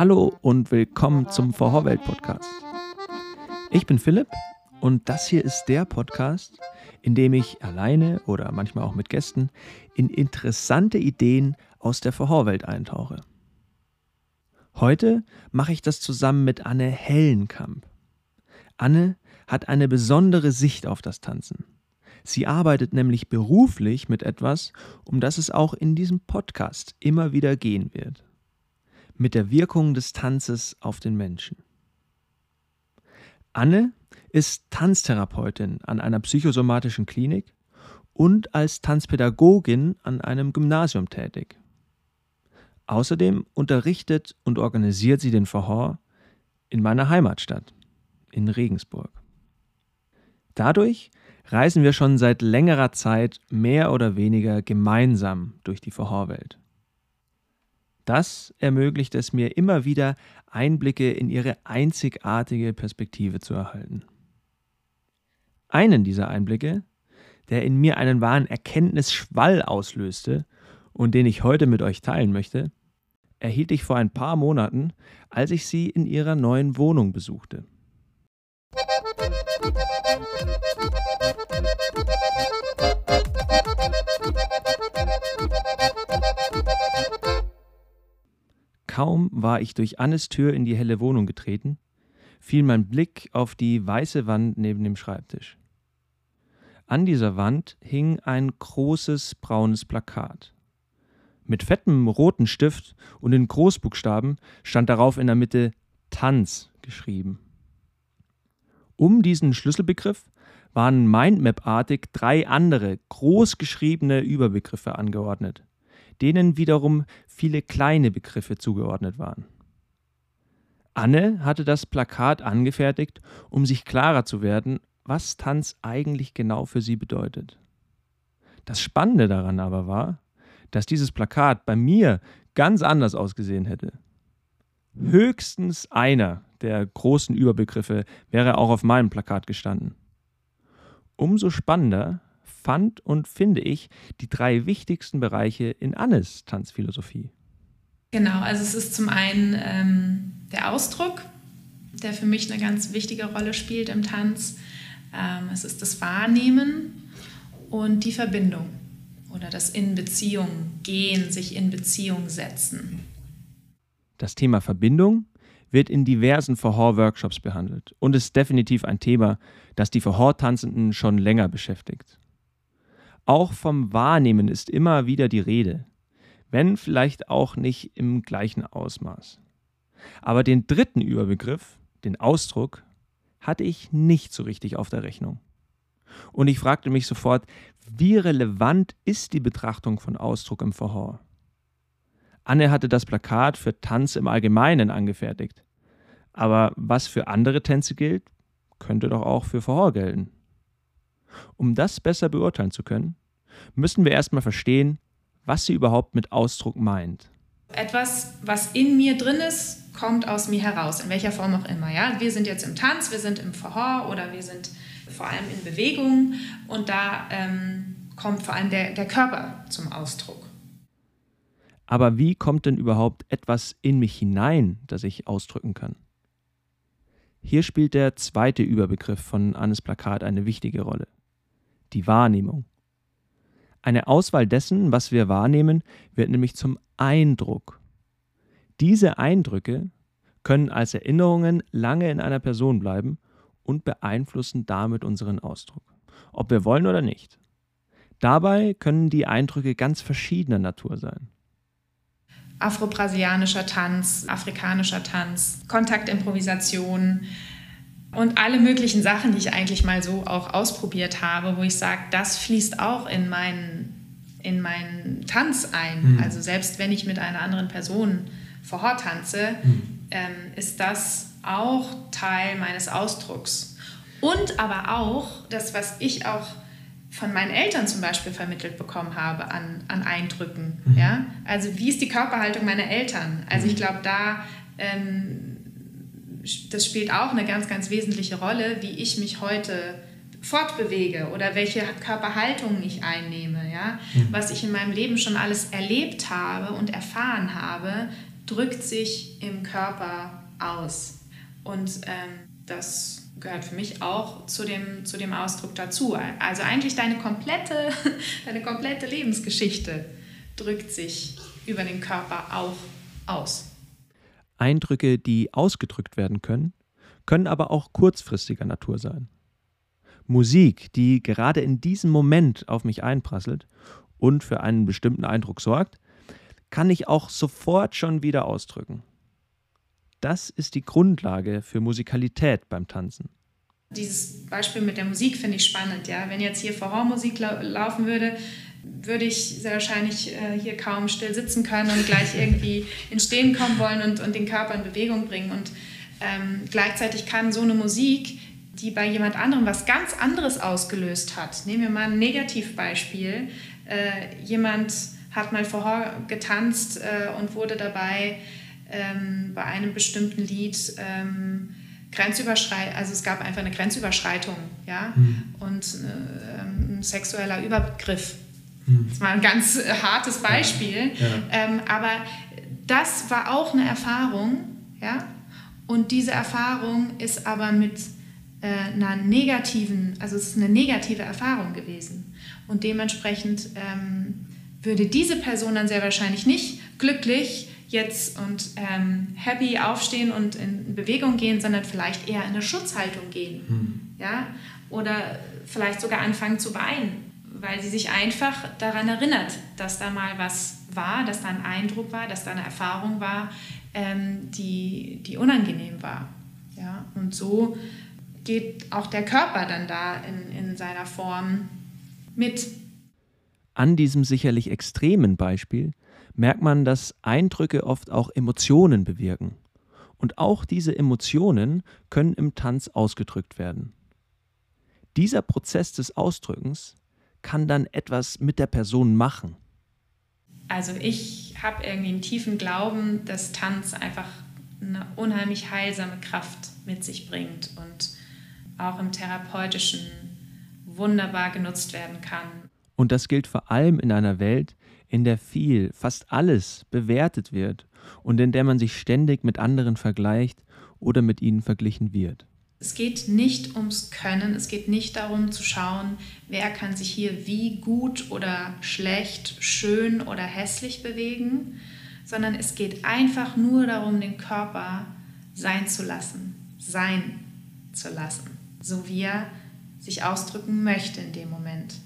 Hallo und willkommen zum Vorhorwelt Podcast. Ich bin Philipp und das hier ist der Podcast, in dem ich alleine oder manchmal auch mit Gästen in interessante Ideen aus der Vorhorwelt eintauche. Heute mache ich das zusammen mit Anne Hellenkamp. Anne hat eine besondere Sicht auf das Tanzen. Sie arbeitet nämlich beruflich mit etwas, um das es auch in diesem Podcast immer wieder gehen wird. Mit der Wirkung des Tanzes auf den Menschen. Anne ist Tanztherapeutin an einer psychosomatischen Klinik und als Tanzpädagogin an einem Gymnasium tätig. Außerdem unterrichtet und organisiert sie den Verhor in meiner Heimatstadt, in Regensburg. Dadurch reisen wir schon seit längerer Zeit mehr oder weniger gemeinsam durch die Verhorwelt. Das ermöglicht es mir immer wieder, Einblicke in ihre einzigartige Perspektive zu erhalten. Einen dieser Einblicke, der in mir einen wahren Erkenntnisschwall auslöste und den ich heute mit euch teilen möchte, erhielt ich vor ein paar Monaten, als ich sie in ihrer neuen Wohnung besuchte. Kaum war ich durch Annes Tür in die helle Wohnung getreten, fiel mein Blick auf die weiße Wand neben dem Schreibtisch. An dieser Wand hing ein großes braunes Plakat. Mit fettem roten Stift und in Großbuchstaben stand darauf in der Mitte Tanz geschrieben. Um diesen Schlüsselbegriff waren Mindmap-artig drei andere großgeschriebene Überbegriffe angeordnet, denen wiederum viele kleine Begriffe zugeordnet waren. Anne hatte das Plakat angefertigt, um sich klarer zu werden, was Tanz eigentlich genau für sie bedeutet. Das Spannende daran aber war, dass dieses Plakat bei mir ganz anders ausgesehen hätte. Höchstens einer der großen Überbegriffe wäre auch auf meinem Plakat gestanden. Umso spannender fand und finde ich die drei wichtigsten Bereiche in Annes Tanzphilosophie. Genau, also es ist zum einen ähm, der Ausdruck, der für mich eine ganz wichtige Rolle spielt im Tanz. Ähm, es ist das Wahrnehmen und die Verbindung oder das in Beziehung gehen, sich in Beziehung setzen. Das Thema Verbindung wird in diversen Verhor-Workshops behandelt und ist definitiv ein Thema, das die Verhor-Tanzenden schon länger beschäftigt. Auch vom Wahrnehmen ist immer wieder die Rede, wenn vielleicht auch nicht im gleichen Ausmaß. Aber den dritten Überbegriff, den Ausdruck, hatte ich nicht so richtig auf der Rechnung. Und ich fragte mich sofort, wie relevant ist die Betrachtung von Ausdruck im Verhor? Anne hatte das Plakat für Tanz im Allgemeinen angefertigt. Aber was für andere Tänze gilt, könnte doch auch für Verhor gelten. Um das besser beurteilen zu können, müssen wir erstmal verstehen, was sie überhaupt mit Ausdruck meint. Etwas, was in mir drin ist, kommt aus mir heraus, in welcher Form auch immer. Ja? Wir sind jetzt im Tanz, wir sind im Verhor oder wir sind vor allem in Bewegung und da ähm, kommt vor allem der, der Körper zum Ausdruck. Aber wie kommt denn überhaupt etwas in mich hinein, das ich ausdrücken kann? Hier spielt der zweite Überbegriff von Annes Plakat eine wichtige Rolle. Die Wahrnehmung. Eine Auswahl dessen, was wir wahrnehmen, wird nämlich zum Eindruck. Diese Eindrücke können als Erinnerungen lange in einer Person bleiben und beeinflussen damit unseren Ausdruck, ob wir wollen oder nicht. Dabei können die Eindrücke ganz verschiedener Natur sein afro-brasilianischer Tanz, afrikanischer Tanz, Kontaktimprovisation und alle möglichen Sachen, die ich eigentlich mal so auch ausprobiert habe, wo ich sage, das fließt auch in meinen, in meinen Tanz ein. Mhm. Also selbst wenn ich mit einer anderen Person vorher tanze, mhm. ähm, ist das auch Teil meines Ausdrucks. Und aber auch das, was ich auch von meinen Eltern zum Beispiel vermittelt bekommen habe an, an Eindrücken. Mhm. Ja? Also wie ist die Körperhaltung meiner Eltern? Also ich mhm. glaube, da ähm, das spielt auch eine ganz, ganz wesentliche Rolle, wie ich mich heute fortbewege oder welche Körperhaltung ich einnehme, ja? Mhm. was ich in meinem Leben schon alles erlebt habe und erfahren habe drückt sich im Körper aus. Und ähm, das gehört für mich auch zu dem, zu dem Ausdruck dazu. Also eigentlich deine komplette, deine komplette Lebensgeschichte drückt sich über den Körper auch aus. Eindrücke, die ausgedrückt werden können, können aber auch kurzfristiger Natur sein. Musik, die gerade in diesem Moment auf mich einprasselt und für einen bestimmten Eindruck sorgt, kann ich auch sofort schon wieder ausdrücken. Das ist die Grundlage für Musikalität beim Tanzen. Dieses Beispiel mit der Musik finde ich spannend. Ja? Wenn jetzt hier Horrormusik lau laufen würde, würde ich sehr wahrscheinlich äh, hier kaum still sitzen können und gleich irgendwie ins Stehen kommen wollen und, und den Körper in Bewegung bringen. Und ähm, gleichzeitig kann so eine Musik, die bei jemand anderem was ganz anderes ausgelöst hat, nehmen wir mal ein Negativbeispiel, äh, jemand hat mal vorher getanzt äh, und wurde dabei ähm, bei einem bestimmten Lied ähm, Grenzüberschreitung, also es gab einfach eine Grenzüberschreitung, ja, mhm. und äh, ein sexueller Übergriff. Mhm. Das war ein ganz äh, hartes Beispiel, ja. Ja. Ähm, aber das war auch eine Erfahrung, ja, und diese Erfahrung ist aber mit äh, einer negativen, also es ist eine negative Erfahrung gewesen. Und dementsprechend ähm, würde diese Person dann sehr wahrscheinlich nicht glücklich jetzt und ähm, happy aufstehen und in Bewegung gehen, sondern vielleicht eher in eine Schutzhaltung gehen. Mhm. Ja? Oder vielleicht sogar anfangen zu weinen, weil sie sich einfach daran erinnert, dass da mal was war, dass da ein Eindruck war, dass da eine Erfahrung war, ähm, die, die unangenehm war. Ja? Und so geht auch der Körper dann da in, in seiner Form mit. An diesem sicherlich extremen Beispiel merkt man, dass Eindrücke oft auch Emotionen bewirken. Und auch diese Emotionen können im Tanz ausgedrückt werden. Dieser Prozess des Ausdrückens kann dann etwas mit der Person machen. Also ich habe irgendwie einen tiefen Glauben, dass Tanz einfach eine unheimlich heilsame Kraft mit sich bringt und auch im therapeutischen wunderbar genutzt werden kann. Und das gilt vor allem in einer Welt, in der viel, fast alles bewertet wird und in der man sich ständig mit anderen vergleicht oder mit ihnen verglichen wird. Es geht nicht ums Können, es geht nicht darum zu schauen, wer kann sich hier wie gut oder schlecht, schön oder hässlich bewegen, sondern es geht einfach nur darum, den Körper sein zu lassen, sein zu lassen, so wie er sich ausdrücken möchte in dem Moment.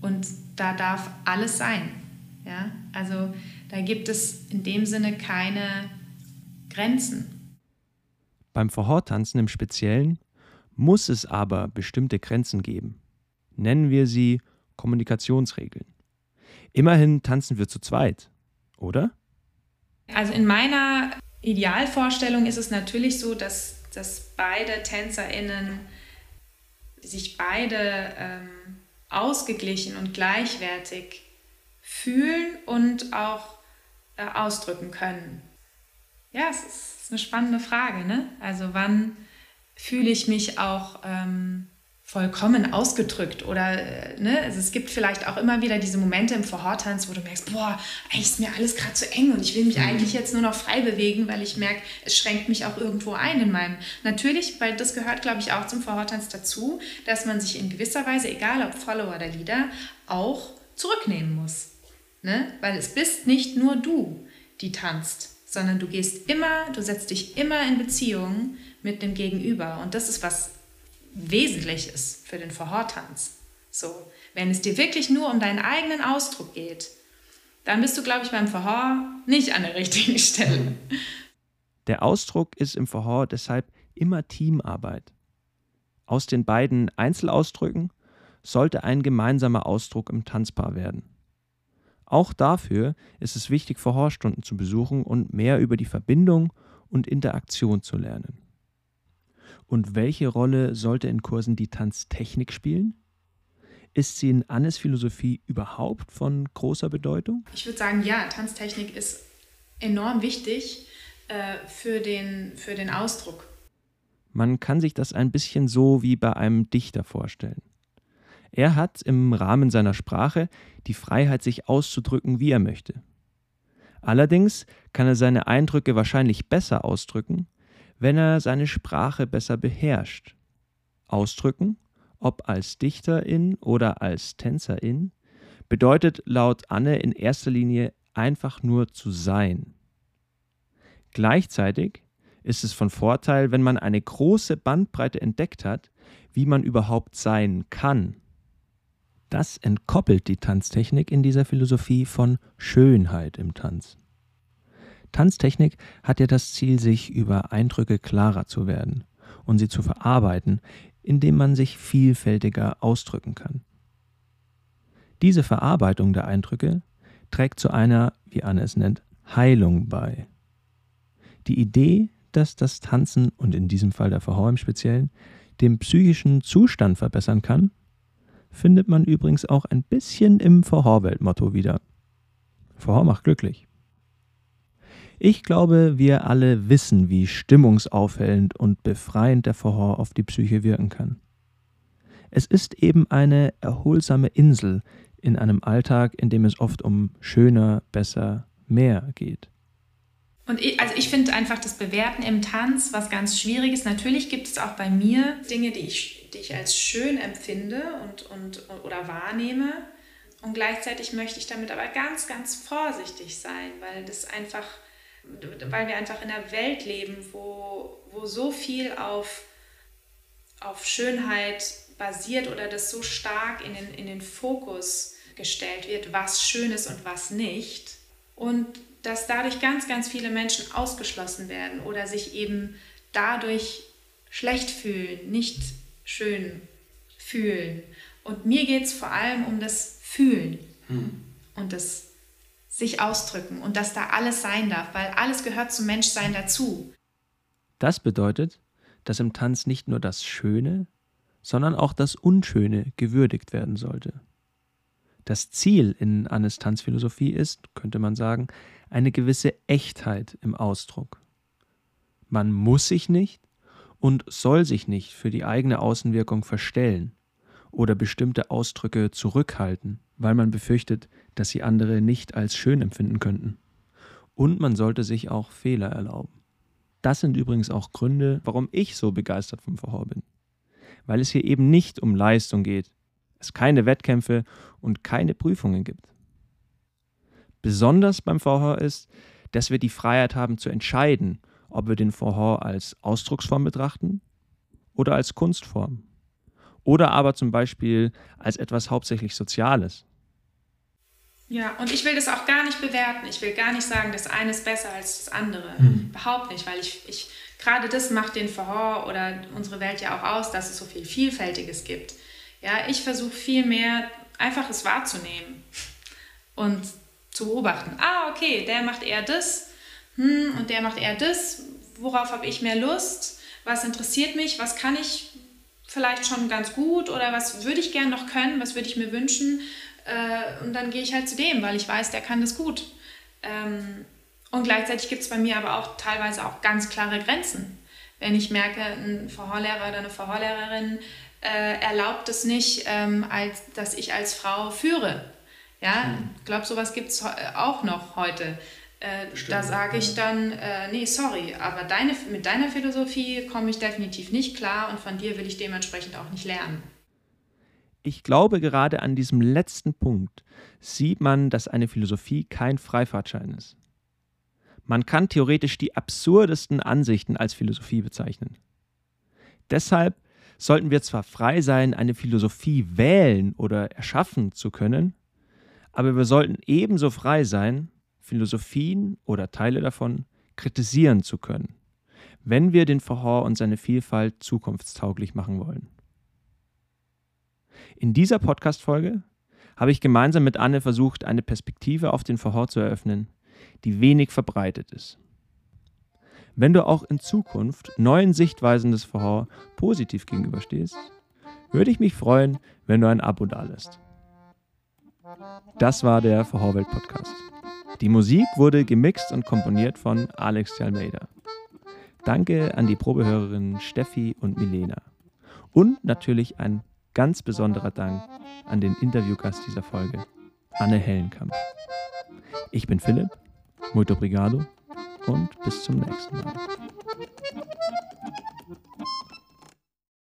Und da darf alles sein. Ja? Also da gibt es in dem Sinne keine Grenzen. Beim Vorhortanzen im Speziellen muss es aber bestimmte Grenzen geben. Nennen wir sie Kommunikationsregeln. Immerhin tanzen wir zu zweit, oder? Also in meiner Idealvorstellung ist es natürlich so, dass, dass beide TänzerInnen sich beide ähm, ausgeglichen und gleichwertig fühlen und auch äh, ausdrücken können? Ja, es ist eine spannende Frage. Ne? Also wann fühle ich mich auch ähm, vollkommen ausgedrückt oder äh, ne? also es gibt vielleicht auch immer wieder diese Momente im Vorhortanz, wo du merkst, boah, eigentlich ist mir alles gerade zu eng und ich will mich mhm. eigentlich jetzt nur noch frei bewegen, weil ich merke, es schränkt mich auch irgendwo ein in meinem. Natürlich, weil das gehört, glaube ich, auch zum Vorhortanz dazu, dass man sich in gewisser Weise, egal ob Follower oder Leader, auch zurücknehmen muss. Ne? Weil es bist nicht nur du, die tanzt, sondern du gehst immer, du setzt dich immer in Beziehung mit dem Gegenüber. Und das ist was Wesentliches für den Vorhortanz. So, wenn es dir wirklich nur um deinen eigenen Ausdruck geht, dann bist du, glaube ich, beim Verhör nicht an der richtigen Stelle. Der Ausdruck ist im Verhör deshalb immer Teamarbeit. Aus den beiden Einzelausdrücken sollte ein gemeinsamer Ausdruck im Tanzpaar werden. Auch dafür ist es wichtig, Vorhorstunden zu besuchen und mehr über die Verbindung und Interaktion zu lernen. Und welche Rolle sollte in Kursen die Tanztechnik spielen? Ist sie in Annes Philosophie überhaupt von großer Bedeutung? Ich würde sagen, ja, Tanztechnik ist enorm wichtig äh, für, den, für den Ausdruck. Man kann sich das ein bisschen so wie bei einem Dichter vorstellen. Er hat im Rahmen seiner Sprache die Freiheit, sich auszudrücken, wie er möchte. Allerdings kann er seine Eindrücke wahrscheinlich besser ausdrücken, wenn er seine Sprache besser beherrscht. Ausdrücken, ob als Dichterin oder als Tänzerin, bedeutet laut Anne in erster Linie einfach nur zu sein. Gleichzeitig ist es von Vorteil, wenn man eine große Bandbreite entdeckt hat, wie man überhaupt sein kann. Das entkoppelt die Tanztechnik in dieser Philosophie von Schönheit im Tanz. Tanztechnik hat ja das Ziel, sich über Eindrücke klarer zu werden und sie zu verarbeiten, indem man sich vielfältiger ausdrücken kann. Diese Verarbeitung der Eindrücke trägt zu einer, wie Anne es nennt, Heilung bei. Die Idee, dass das Tanzen und in diesem Fall der Verhör im Speziellen den psychischen Zustand verbessern kann, findet man übrigens auch ein bisschen im Verhorwelt-Motto wieder. Verhor macht glücklich. Ich glaube, wir alle wissen, wie stimmungsaufhellend und befreiend der Verhor auf die Psyche wirken kann. Es ist eben eine erholsame Insel in einem Alltag, in dem es oft um schöner, besser, mehr geht. Und ich, also ich finde einfach das Bewerten im Tanz was ganz Schwieriges. Natürlich gibt es auch bei mir Dinge, die ich, die ich als schön empfinde und, und, oder wahrnehme. Und gleichzeitig möchte ich damit aber ganz, ganz vorsichtig sein, weil das einfach, weil wir einfach in einer Welt leben, wo, wo so viel auf, auf Schönheit basiert oder das so stark in den, in den Fokus gestellt wird, was schön ist und was nicht. Und dass dadurch ganz, ganz viele Menschen ausgeschlossen werden oder sich eben dadurch schlecht fühlen, nicht schön fühlen. Und mir geht es vor allem um das Fühlen hm. und das sich ausdrücken und dass da alles sein darf, weil alles gehört zum Menschsein dazu. Das bedeutet, dass im Tanz nicht nur das Schöne, sondern auch das Unschöne gewürdigt werden sollte. Das Ziel in Annes Tanzphilosophie ist, könnte man sagen, eine gewisse Echtheit im Ausdruck. Man muss sich nicht und soll sich nicht für die eigene Außenwirkung verstellen oder bestimmte Ausdrücke zurückhalten, weil man befürchtet, dass sie andere nicht als schön empfinden könnten. Und man sollte sich auch Fehler erlauben. Das sind übrigens auch Gründe, warum ich so begeistert vom Verhör bin. Weil es hier eben nicht um Leistung geht, es keine Wettkämpfe und keine Prüfungen gibt besonders beim Vorhör ist, dass wir die Freiheit haben zu entscheiden, ob wir den Vorhör als Ausdrucksform betrachten oder als Kunstform. Oder aber zum Beispiel als etwas hauptsächlich Soziales. Ja, und ich will das auch gar nicht bewerten. Ich will gar nicht sagen, das eine ist besser als das andere. Mhm. Überhaupt nicht, weil ich, ich gerade das macht den Verhör oder unsere Welt ja auch aus, dass es so viel Vielfältiges gibt. Ja, ich versuche viel mehr einfach es wahrzunehmen und zu beobachten. Ah, okay, der macht eher das hm, und der macht eher das. Worauf habe ich mehr Lust? Was interessiert mich? Was kann ich vielleicht schon ganz gut oder was würde ich gern noch können? Was würde ich mir wünschen? Äh, und dann gehe ich halt zu dem, weil ich weiß, der kann das gut. Ähm, und gleichzeitig gibt es bei mir aber auch teilweise auch ganz klare Grenzen. Wenn ich merke, ein Verhörlehrer oder eine Verhörlehrerin äh, erlaubt es nicht, ähm, als, dass ich als Frau führe ja, ich glaube, sowas gibt es auch noch heute. Äh, da sage ich dann, äh, nee, sorry, aber deine, mit deiner Philosophie komme ich definitiv nicht klar und von dir will ich dementsprechend auch nicht lernen. Ich glaube, gerade an diesem letzten Punkt sieht man, dass eine Philosophie kein Freifahrtschein ist. Man kann theoretisch die absurdesten Ansichten als Philosophie bezeichnen. Deshalb sollten wir zwar frei sein, eine Philosophie wählen oder erschaffen zu können, aber wir sollten ebenso frei sein, Philosophien oder Teile davon kritisieren zu können, wenn wir den Verhör und seine Vielfalt zukunftstauglich machen wollen. In dieser Podcast-Folge habe ich gemeinsam mit Anne versucht, eine Perspektive auf den Verhör zu eröffnen, die wenig verbreitet ist. Wenn du auch in Zukunft neuen Sichtweisen des Verhör positiv gegenüberstehst, würde ich mich freuen, wenn du ein Abo dalässt. Das war der Verhorwelt Podcast. Die Musik wurde gemixt und komponiert von Alex de Almeida. Danke an die Probehörerinnen Steffi und Milena. Und natürlich ein ganz besonderer Dank an den Interviewgast dieser Folge, Anne Hellenkamp. Ich bin Philipp Muito obrigado und bis zum nächsten Mal.